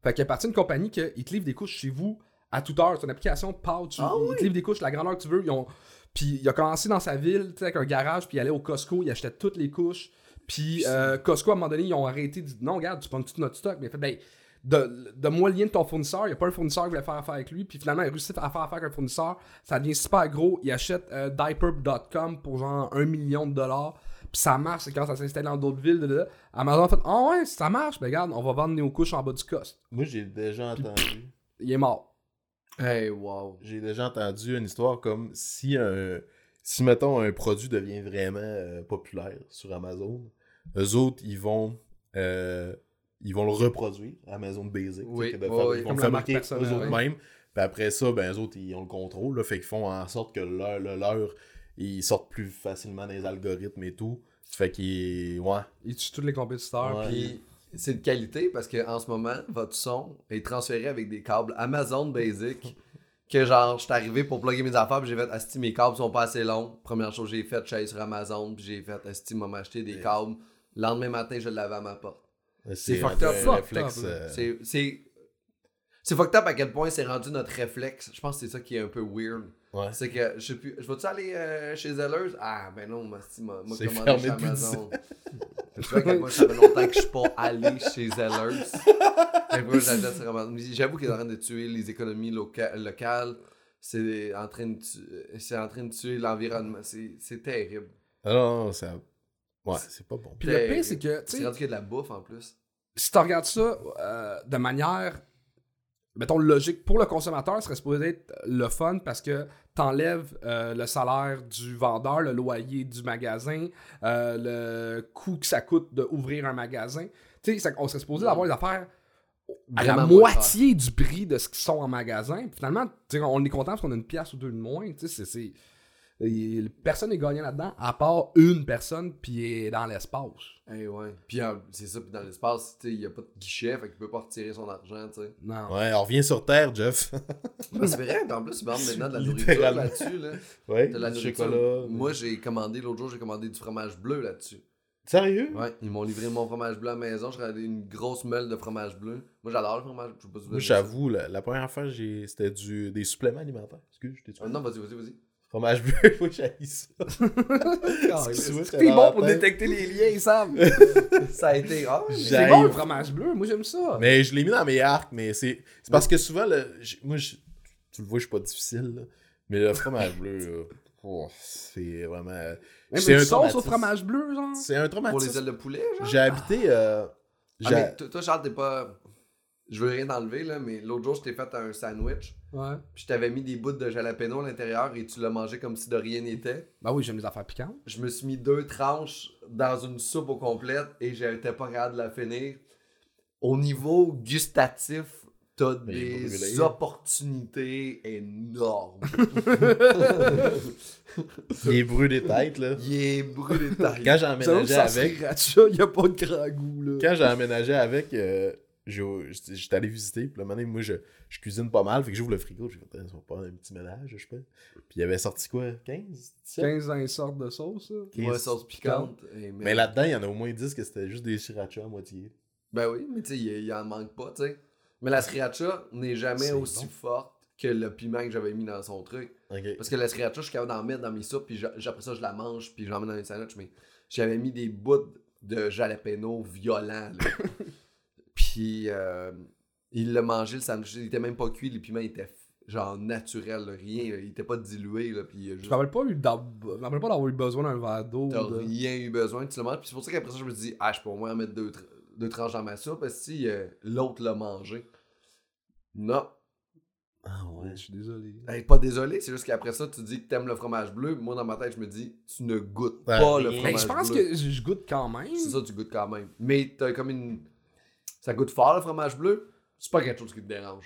Fait qu'il est parti d'une compagnie qui te livre des couches chez vous à toute heure. C'est une application pouch. Ah il te livre des couches la grandeur que tu veux. Ils ont... Puis il a commencé dans sa ville, tu sais, avec un garage, puis il allait au Costco, il achetait toutes les couches. Puis euh, Costco, à un moment donné, ils ont arrêté de dire non, regarde, tu prends tout notre stock. Mais il a fait, ben, de, de moi le lien de ton fournisseur, il n'y a pas un fournisseur qui voulait faire affaire avec lui. Puis finalement, il réussit à faire affaire avec un fournisseur. Ça devient super gros. Il achète euh, diaper.com pour genre un million de dollars. Puis ça marche, c'est quand ça s'installe dans d'autres villes. là. Amazon a fait Ah ouais, ça marche, ben regarde, on va vendre nos couches en bas du cost. Moi, j'ai déjà entendu. Il est mort. Hey, wow. J'ai déjà entendu une histoire comme si un. Si, mettons, un produit devient vraiment euh, populaire sur Amazon, eux autres, ils vont. euh, ils vont le reproduire, Amazon Basic. Oui, de. Ils vont le fabriquer eux autres mêmes. Puis après ça, ben, eux autres, ils ont le contrôle. Là, fait qu'ils font en sorte que leur, le leur, ils sortent plus facilement les algorithmes et tout. Fait qu'ils. Ouais. Il tue tous les compétiteurs. Ouais. Puis c'est de qualité parce que en ce moment, votre son est transféré avec des câbles Amazon Basic. Que genre, je suis arrivé pour plugger mes affaires, puis j'ai fait Asti, mes câbles sont pas assez longs. Première chose que j'ai fait, je suis allé sur Amazon, puis j'ai fait Asti, m'a acheté des câbles. Le lendemain matin, je l'avais à ma porte. C'est fucked up, euh, C'est. C'est c'est fucked up à quel point c'est rendu notre réflexe. Je pense que c'est ça qui est un peu weird. Ouais. C'est que je sais plus. Je vais-tu aller euh, chez Zellers? Ah ben non, moi, si, moi, commandé chez Amazon. Tu vois que moi, ça fait longtemps que je suis pas allé chez. Mais J'avoue qu'il est en train de tuer les économies loca- locales. C'est en train de tuer, c'est en train de tuer l'environnement. C'est c'est terrible. Ah non, non, ça. Ouais, c'est pas bon. Puis le pire, c'est que, tu C'est sais, rendu qu'il y a de la bouffe en plus. si tu regardes ça euh, de manière, mettons, logique, pour le consommateur, serait supposé être le fun parce que t'enlèves euh, le salaire du vendeur, le loyer du magasin, euh, le coût que ça coûte d'ouvrir un magasin. Tu sais, on serait supposé avoir des affaires à la moitié du prix de ce qu'ils sont en magasin. Puis finalement, on est content parce qu'on a une pièce ou deux de moins. Tu sais, c'est- Personne n'est gagnant là-dedans, à part une personne, puis est dans l'espace. Eh ouais. Puis euh, c'est ça, puis dans l'espace, tu sais, il y a pas de guichet, fait qu'il peut pas retirer son argent, tu sais. Non. Ouais, on revient sur Terre, Jeff. Ben, c'est vrai, en plus, ils vendent maintenant de la nourriture là-dessus, là. ouais, De la du nourriture. chocolat. Moi, j'ai commandé, l'autre jour, j'ai commandé du fromage bleu là-dessus. Sérieux? Ouais, ils m'ont livré mon fromage bleu à la maison, j'ai regardé une grosse meule de fromage bleu. Moi, j'adore le fromage, je sais pas si vous Moi, j'avoue, la, la première fois, j'ai- c'était du, des suppléments alimentaires. Excuse, je t'ai. Ah, non, vas-y, vas-y, vas-y. Fromage bleu, moi, j'ai ça. Excuse-moi, j'étais T'es bon pour détecter les liens, Sam. ça a été. Ah, C'est bon le fromage bleu, moi j'aime ça. Mais je l'ai mis dans mes arcs, mais c'est c'est parce que souvent, le, j- moi, je- tu le vois, je suis pas difficile, là. mais le fromage bleu, là, oh, c'est vraiment... Même c'est une un sauce au traumatisme. fromage bleu, genre? C'est un pour les traumatisme. ailes de poulet, genre? J'ai habité... euh, Ah, mais toi, Charles, t'es pas. Je veux rien enlever, là, mais l'autre jour, je t'ai fait un sandwich, Ouais. puis je t'avais mis des bouts de jalapeno à l'intérieur et tu l'as mangé comme si de rien n'était. Bah oui, j'aime les affaires piquantes. Je me suis mis deux tranches dans une soupe au complète et j'étais pas capable de la finir. Au niveau gustatif, t'as Mais des brûlé. opportunités énormes. Les brûlés des têtes, là. Il est brûlé de taille. Quand j'ai emménagé ça avec... sriracha, y a pas de grand goût, là. Quand j'ai emménagé avec, euh, j'étais j'étais allé visiter. Puis le moment donné, moi, je, je cuisine pas mal. Fait que j'ouvre le frigo. J'ai fait, Attends, ça va pas un petit ménage, je sais pas. Puis il y avait sorti quoi 15 17 15 dans les sortes de sauce, là. Ouais, sauce piquante. Mais là-dedans, il y en a au moins 10 que c'était juste des sriracha à moitié. Ben oui, mais tu sais, il il en manque pas, tu sais. Mais la sriracha n'est jamais aussi bon. forte que le piment que j'avais mis dans son truc. Parce que la sriracha, je suis capable d'en mettre dans mes soupes, puis après ça, je la mange, puis j'en mets dans les sandwichs, mais j'avais mis des bouts de jalapeno violents, là. puis euh, il l'a mangé, le sandwich, il était même pas cuit, les piments étaient genre naturels, là, rien, là, il était pas dilué, là, puis Je juste... me rappelle pas, eu me rappelle pas d'avoir eu besoin d'un verre d'eau. T'as de- rien eu besoin, tu le manges, puis c'est pour ça qu'après ça, je me dis, ah, je peux au moins en mettre deux, deux tranches dans ma soupe, parce que si euh, l'autre l'a mangé. Non. Ah Ouais, je suis désolé. Hey, pas désolé, c'est juste qu'après ça, tu dis que t'aimes le fromage bleu. Moi, dans ma tête, je me dis, tu ne goûtes Ben, pas le fromage Mais je pense bleu. que je je goûte quand même. C'est ça, tu goûtes quand même. Mais t'as comme une. Ça goûte fort le fromage bleu. C'est pas quelque chose qui te dérange.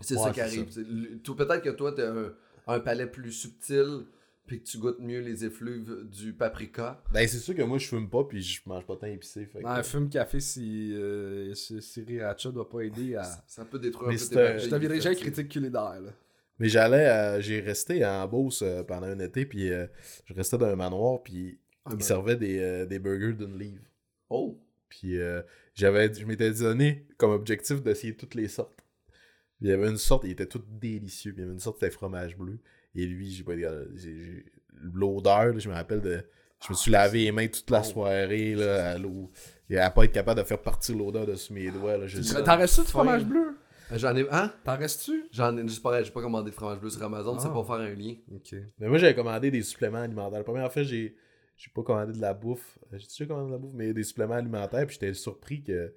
C'est Ouais, ça qui arrive. Peut-être que toi, t'as un, un palais plus subtil, puis que tu goûtes mieux les effluves du paprika. Ben, c'est sûr que moi, je fume pas, puis je mange pas tant épicé. Fait que- Un fume café si, euh, si Sriracha doit pas aider à. Ça peut détruire Mais un peu c'est tes un- Je deviendrais déjà critique culinaire, là. Mais j'allais, à- j'ai resté en Beauce euh, pendant un été, puis euh, je restais dans un manoir, puis Ah, ils ben. servaient des, euh, des burgers d'une livre. Oh! Puis euh, j'avais, je m'étais donné comme objectif d'essayer toutes les sortes. Il y avait une sorte, il était tout délicieux. Il y avait une sorte, c'était fromage bleu. Et lui, j'ai pas L'odeur, je me rappelle de. Je me suis lavé les mains toute la Oh. soirée là, à l'eau. Et à pas être capable de faire partir l'odeur de sous mes doigts. Là, T'en restes-tu de Fin. fromage bleu? J'en ai. Hein? T'en restes-tu? J'en ai. Juste pareil, j'ai pas commandé de fromage bleu sur Amazon, c'est Ah. pour faire un lien. Ok. Mais moi, j'avais commandé des suppléments alimentaires. La première fois, j'ai j'ai pas commandé de la bouffe. J'ai déjà commandé de la bouffe, mais des suppléments alimentaires. Puis j'étais surpris que.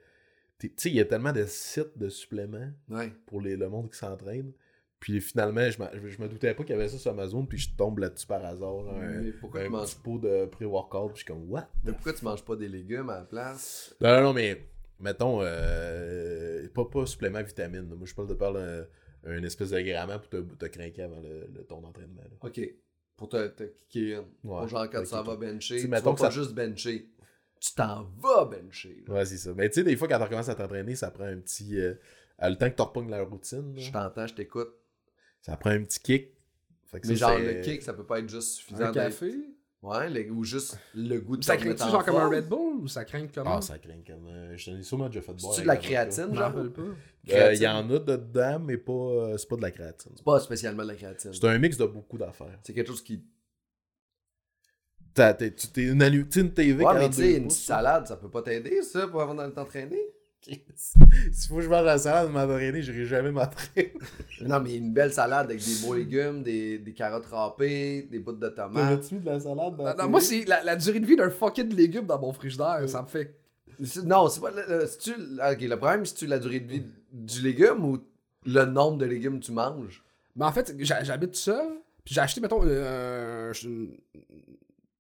Tu sais, il y a tellement de sites de suppléments Ouais. pour les, le monde qui s'entraîne. Puis finalement, je, je, me doutais pas qu'il y avait ça sur Amazon. Puis je tombe là-dessus par hasard. Un, pourquoi un tu manges petit pot de pré-workout. Puis je suis comme, what? Mais pourquoi tu manges pas des légumes à la place? Non, non, non, mais mettons, euh, pas, pas supplément vitamine. Moi, je parle de parler un, un espèce de pour te, te craquer avant le, le- ton entraînement. là. Ok. Pour te, te kicker in. Ouais, Pour genre quand te tu s'en kicker. vas bencher, Tu vas que pas ça- juste bencher. Tu t'en vas bencher. là. Ouais, c'est ça. Mais tu sais, des fois, quand tu recommences à t'entraîner, ça prend un petit. euh, à le temps que tu repognes la routine, là, Je t'entends, je t'écoute. ça prend un petit kick. Fait que Mais ça, genre, le kick, ça peut pas être juste suffisant. Un café? Ouais, le- ou juste le goût de Ça en genre comme un. Red Bull? Ou ça craint comment? Ah, ça craint comme. euh, je t'en ai sûrement déjà fait boire. C'est-tu de la créatine, Je me genre? rappelle pas? Euh, Il y en a dedans, mais pas, euh, c'est pas de la créatine. C'est pas spécialement de la créatine. C'est un mix de beaucoup d'affaires. C'est quelque chose qui. T'as- T'es tu- t'es une, TV Ouais, mais 42 tu sais, une petite salade, ça peut pas t'aider, ça, pour avant d'aller t'entraîner? S'il faut que je mange la salade de mandarine, j'irai jamais m'entraîner. Non, mais une belle salade avec des beaux légumes, des, des carottes râpées, des bouts de tomates. De la salade dans Non, non, moi, c'est la, la durée de vie d'un fucking légume dans mon frigidaire. Ça me fait. Non, c'est pas. le- ok, le problème, c'est-tu la durée de vie du légume ou le nombre de légumes que tu manges? Mais en fait, j'ha- j'habite seul. Puis j'ai acheté, mettons, euh,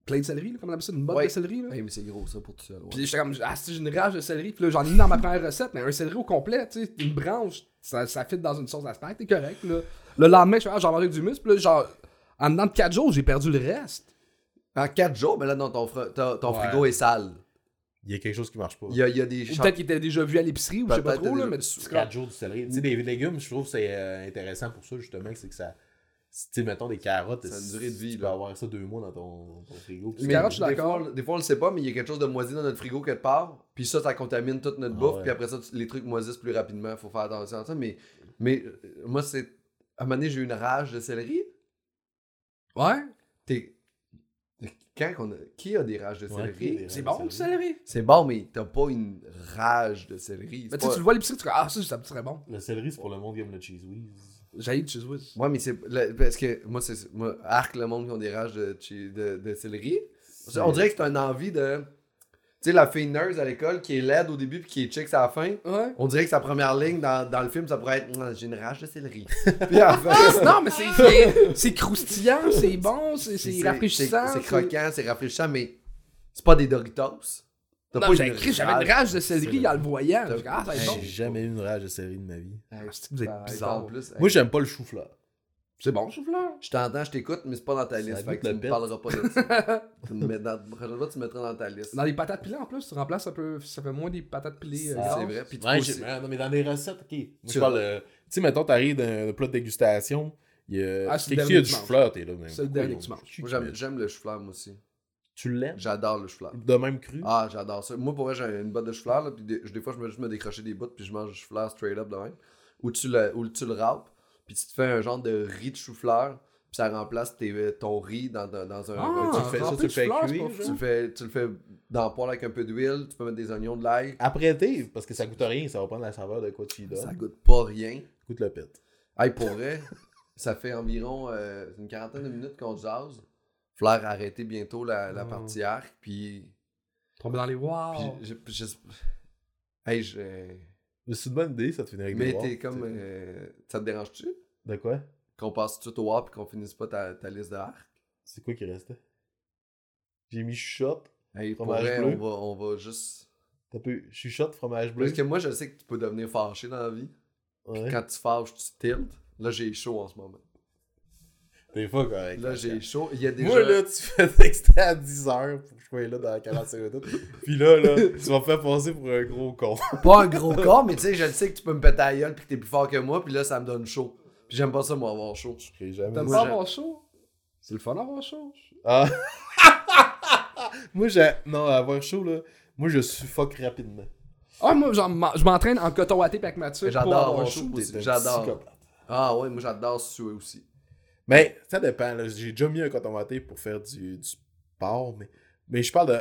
plein de céleri, là, comme on appelle ça, une botte Ouais. de céleri. Là. Hey, mais c'est gros ça pour tout seul. ouais. Puis j'étais comme, ah, si j'ai une rage de céleri. Puis là, j'en ai mis dans ma première recette, mais un céleri au complet, tu sais, une branche, ça, ça fit dans une sauce à spag, t'es correct. Là. Le lendemain, je fais, ah, j'en mange avec du muscle. Puis là, genre, en dedans de 4 jours, j'ai perdu le reste. En 4 jours, mais là, non, ton, fr- ton, ton Ouais. frigo est sale. Il y a quelque chose qui marche pas. Il y a, il y a des peut-être qu'il était déjà vu à l'épicerie, ou je sais pas trop, là, mais tu 4 jours du céleri. Tu sais, des légumes, je trouve que c'est euh, intéressant pour ça, justement, c'est que ça. Tu sais, mettons des carottes. Ça a une durée de vie, Tu là. peux avoir ça deux mois dans ton, ton frigo. Les Mais carottes, je suis des d'accord. fois, on- Des fois, on le sait pas, mais il y a quelque chose de moisi dans notre frigo quelque part. Puis ça, ça contamine toute notre Ah bouffe. ouais. Puis après ça, les trucs moisissent plus rapidement. Faut faire attention à ça. Mais, mais euh, moi, c'est. À un moment donné, j'ai eu une rage de céleri. Ouais, T'es. Quand qu'on a... Qui a des rages de Ouais, céleri? c'est bon, le céleri? C'est bon, mais t'as pas une rage de céleri. Mais C'est tu sais, pas- tu le vois à l'épicerie, tu dis, ah, ça, ça serait bon. Le céleri, c'est pour le monde qui aime le cheese whiz. J'ai de cheese whiz. Ouais, mais c'est. le- Parce que moi, c'est. Moi, arc le monde qui ont des rages de, de, de céleri. On dirait que c'est une envie de. Tu sais, la fille nurse à l'école qui est laide au début puis qui est chick à la fin. Ouais. On dirait que sa première ligne dans, dans le film, ça pourrait être Hum, J'ai une rage de céleri. puis à la fin, non, mais c'est- c'est croustillant, c'est bon, c'est c'est c'est- rafraîchissant. C'est croquant, c'est rafraîchissant, mais c'est pas des Doritos. T'as Non, pas j'ai une écrit, j'avais une rage de céleri en le voyant. J'ai Ah. J'ai jamais eu une rage de céleri de ma vie. C'est que vous êtes bizarre? en plus. Moi, j'aime pas le chou-fleur. C'est bon, chou-fleur? Je t'entends, je t'écoute, mais c'est pas dans ta liste. Fait que tu pet. parleras pas de ça. tu me mets dans, la prochaine fois, tu me mettras dans ta liste. Dans les patates pilées en plus, tu remplaces un peu, ça fait moins des patates pilées. euh, C'est vrai. Puis tu Ouais, peux j'ai- aussi- mais non, mais dans les recettes, ok. Tu je parle de- Tu sais, mettons, t'arrives d'un plat de dégustation, il y a. Ah, c'est le dernier du chou-fleur, t'es là. même. C'est le dernier que tu manges. Moi, j'aime, j'aime le chou-fleur, moi aussi. Tu l'aimes? J'adore le chou-fleur. De même cru? Ah, j'adore ça. Moi, pour vrai, j'ai une botte de chou-fleur, là, puis des, des fois, je me juste me décrocher des bouts, puis je mange du chou-fleur straight up de même. Ou tu le, ou tu le râpes, puis tu te fais un genre de riz de chou-fleur, puis ça remplace tes- ton riz dans, dans, dans un... Ah, tu le fais ça, tu le fais cuire, tu, le fais, tu le fais dans le poêle avec un peu d'huile, tu peux mettre des oignons, de l'ail. Apprêter, parce que ça goûte rien, ça va prendre la saveur de quoi tu y donnes. Ça goûte pas rien. goûte le pet. Hey, pour vrai, ça fait environ euh, une quarantaine de minutes qu'on jase. Flair a arrêté bientôt la, la Oh. partie arc, puis... Tombé dans les wow. puis je, je- Hey, je... Mais c'est une bonne idée, ça te finit avec Mais t'es comme... euh, ça te dérange-tu? De quoi? Qu'on passe tout de suite au WAP et qu'on finisse pas ta, ta liste de arc? C'est quoi qui restait J'ai mis chuchote. Hey, pour Fromage vrai, bleu. on va, on va juste. T'as peu chuchote, fromage bleu? Parce que moi, je sais que tu peux devenir fâché dans la vie. Ouais. Quand tu fâches, tu tiltes. Là, j'ai chaud en ce moment. Des fois, correct. Là, j'ai chaud. Il y a déjà. Moi, là, tu fais texter à 10h pour que je sois là dans 45 minutes. Puis là, là, tu vas me faire passer pour un gros con. Pas un gros corps, mais tu sais, je le sais que tu peux me péter la gueule puis que t'es plus fort que moi. Puis là, ça me donne chaud. Puis j'aime pas ça, moi, avoir chaud. Je serai jamais. T'aimes pas avoir chaud? C'est le fun d'avoir chaud. Ah. moi, j'ai. Non, avoir chaud, là. Moi, je suffoque rapidement. Ah, moi, genre, je m'entraîne en coton tape avec Mathieu. J'adore avoir chaud. T'es J'adore. Ah ouais, moi, j'adore suer aussi. Mais ça dépend. J'ai déjà mis un coton watté pour faire du, du sport, mais, mais je parle de.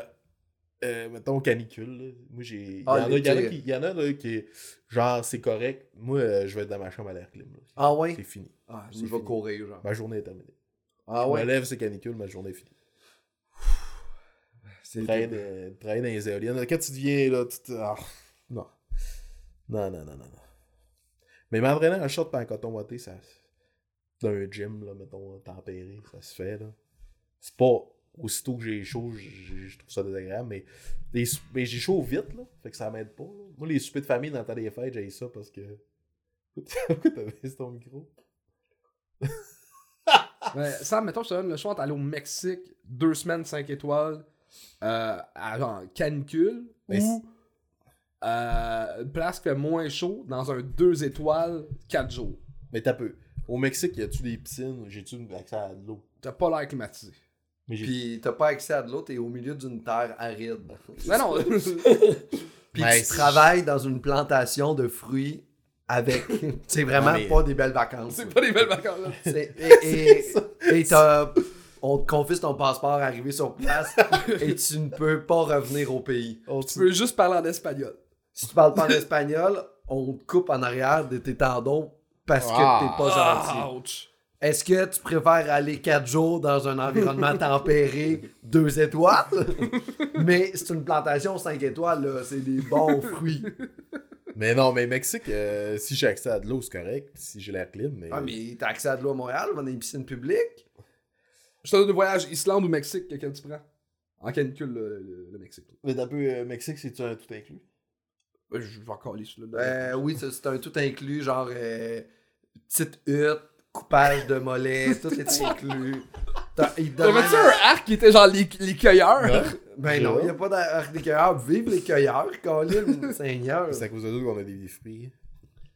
Euh, mettons canicule. là. Moi, j'ai. Il y, Ah, en a- il y en a l'été. qui. y en a là, qui. Genre, c'est correct. Moi, euh, je vais être dans ma chambre à l'air clim. là. Ah ouais? C'est fini. Ah, je C'est vais courir, genre. Ma journée est terminée. Ah je ouais? me lève, c'est canicule, ma journée est finie. C'est Travailler dans, travailler dans les éoliennes. Quand tu deviens là, tu te. ah, non. Non, non, non, non, non. Mais m'entraîner en short par un coton watté, ça. Dans un gym, là, mettons, tempéré, ça se fait, là. C'est pas. Aussitôt que j'ai chaud, je trouve ça désagréable, mais, les mais j'ai chaud vite, là. Fait que ça m'aide pas, là. Moi, les soupers de famille dans le temps des fêtes, j'ai ça parce que. Pourquoi t'as baissé ton micro? Mais ça, mettons, je te donne le choix d'aller au Mexique, deux semaines, cinq étoiles, euh, à genre canicule, Mais ou euh, une place qui fait moins chaud dans un deux étoiles, quatre jours. Mais t'as peu. Au Mexique, y a-tu des piscines? J'ai-tu accès à de l'eau? T'as pas l'air climatisé. Mais j'ai. Puis t'as pas accès à de l'eau, t'es au milieu d'une terre aride. Mais non, Puis Ouais, tu c'est- travailles dans une plantation de fruits avec. c'est vraiment mais- pas des belles vacances. c'est pas des belles vacances là. C'est- Et, et, et t'as- on te confisque ton passeport arrivé sur place et tu ne peux pas revenir au pays. Oh, Tu peux juste parler en espagnol. Si tu parles pas en espagnol, on te coupe en arrière de tes tendons parce que t'es pas gentil. Ouch. Est-ce que tu préfères aller 4 jours dans un environnement tempéré 2 étoiles? Mais c'est une plantation 5 étoiles, là. C'est des bons fruits. Mais non, mais Mexique, euh, si j'ai accès à de l'eau, c'est correct. Si j'ai l'air clean, mais. Ah, mais t'as accès à de l'eau à Montréal, on a une piscine publique. Je te donne un voyage Islande ou Mexique, quel tu prends? En canicule, le, le- le Mexique. Mais d'un peu, euh, Mexique, c'est-tu un tout inclus? Euh, Je vais encore aller sur le. Euh, oui, c'est c'est un tout inclus, genre euh, petite hutte, coupage de mollets, tout est inclus. T'avais-tu un arc qui était genre les, les cueilleurs? Ben non, il n'y a pas d'arc des cueilleurs. Vive les cueilleurs, Colin, Seigneur. C'est à cause de nous qu'on a des fruits.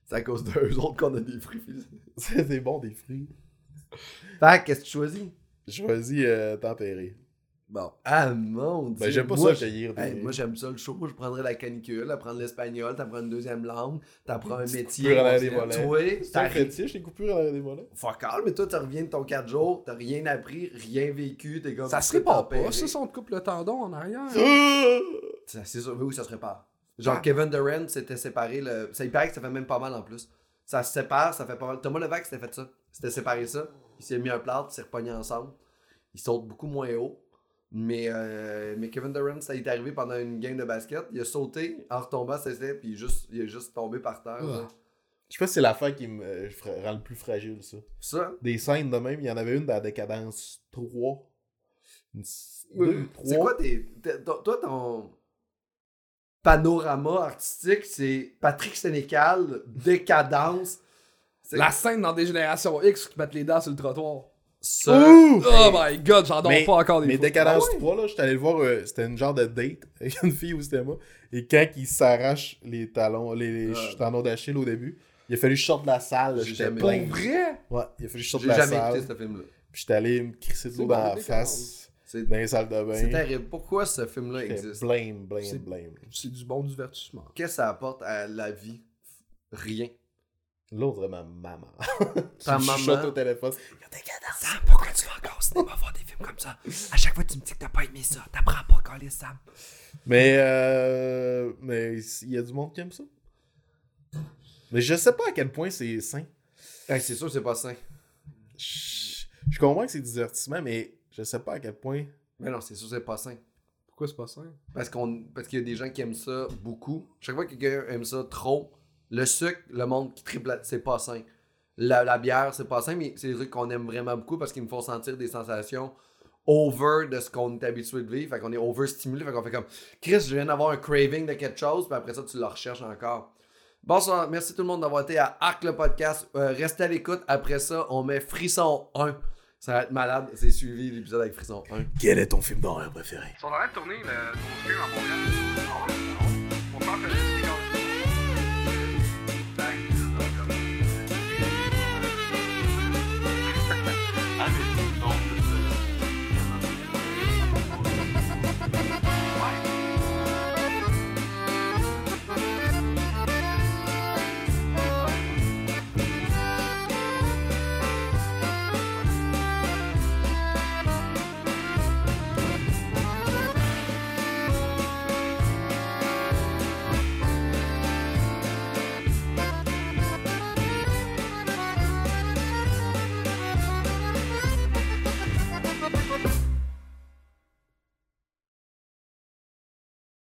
C'est à cause d'eux autres qu'on a des fruits. C'est bon, des fruits. Fait que, qu'est-ce que tu choisis? Je choisis euh, tempéré. Bon. Ah mon dieu. Ben, j'aime pas Moi, ça, cueillir des. Hey, moi j'aime ça le chaud, je prendrais la canicule, apprendre l'espagnol, t'apprends une deuxième langue, t'apprends un métier. coupure à on des mollets. Toi, c'est un fétiche, les coupures à l'arrière des mollets. Fuck all, mais toi tu reviens de ton 4 jours, t'as rien appris, rien vécu, t'es comme. Ça se répare pas, ça, si on te coupe le tendon en arrière. Ça, C'est sûr, oui, ça se répare. Genre Ah. Kevin Durant s'était séparé, le... ça il paraît que ça fait même pas mal en plus. Ça se sépare, ça fait pas mal. Thomas Levac s'était fait ça. Il s'était séparé ça. Il s'est mis un plâtre, il s'est repogné ensemble. Ils sautent beaucoup moins haut. Mais, euh, mais Kevin Durant, ça est arrivé pendant une game de basket. Il a sauté en retombant, c'était, puis il, est juste, il est juste tombé par terre. là. Je pense que c'est l'affaire qui me euh, rend le plus fragile, ça. Ça, Des scènes de même, il y en avait une dans la décadence 3. Une Oui, c'est trois. quoi tes. t'es- toi, toi, ton panorama artistique, c'est Patrick Sénécal, décadence. C'est La scène dans des générations X qui mettent les dents sur le trottoir. Ouh! Oh my god, j'en dors pas encore des Mais. Décadence Ah ouais? 3, là, j'étais allé le voir, euh, c'était une genre de date avec une fille au cinéma. Et quand il s'arrache les talons, les, les Ah. talons d'Achille au début, il a fallu que je sorte de la salle. J'ai J'étais jamais Pour plein. vrai? Ouais, il a fallu que je sorte J'ai de la jamais salle. écouté ce film-là. Puis j'étais allé me crisser de C'est l'eau dans la face, C'est dans les salles de c'est bain. terrible. Pourquoi ce film-là existe? Blame, blame, C'est- blame. C'est du bon divertissement. Qu'est-ce que ça apporte à la vie? Rien. Dirait ma maman. Ta Tu me maman. au téléphone. Sam, pourquoi tu vas encore au cinéma voir des films comme ça? À chaque fois, tu me dis que t'as pas aimé ça. T'apprends pas, Carlis, Sam. Mais, euh, mais il y a du monde qui aime ça. Mais je sais pas à quel point c'est sain. Hey, c'est sûr, c'est pas sain. Je, je comprends que c'est du divertissement, mais je sais pas à quel point. Mais non, c'est sûr, c'est pas sain. Pourquoi c'est pas ça? Parce qu'on parce qu'il y a des gens qui aiment ça beaucoup. Chaque fois que quelqu'un aime ça trop, le sucre, le monde qui triple, c'est pas sain. La, la bière, c'est pas sain, mais c'est des trucs qu'on aime vraiment beaucoup parce qu'ils me font sentir des sensations over de ce qu'on est habitué de vivre. Fait qu'on est overstimulé. Fait qu'on fait comme Chris, je viens d'avoir un craving de quelque chose, puis après ça, tu le recherches encore. Bonsoir, merci tout le monde d'avoir été à Arc le podcast. Euh, restez à l'écoute. Après ça, on met Frisson 1. Ça va être malade. C'est suivi l'épisode avec Frisson 1. Quel est ton film d'horreur préféré? Ils sont en train de tourner le film Montréal. On parle de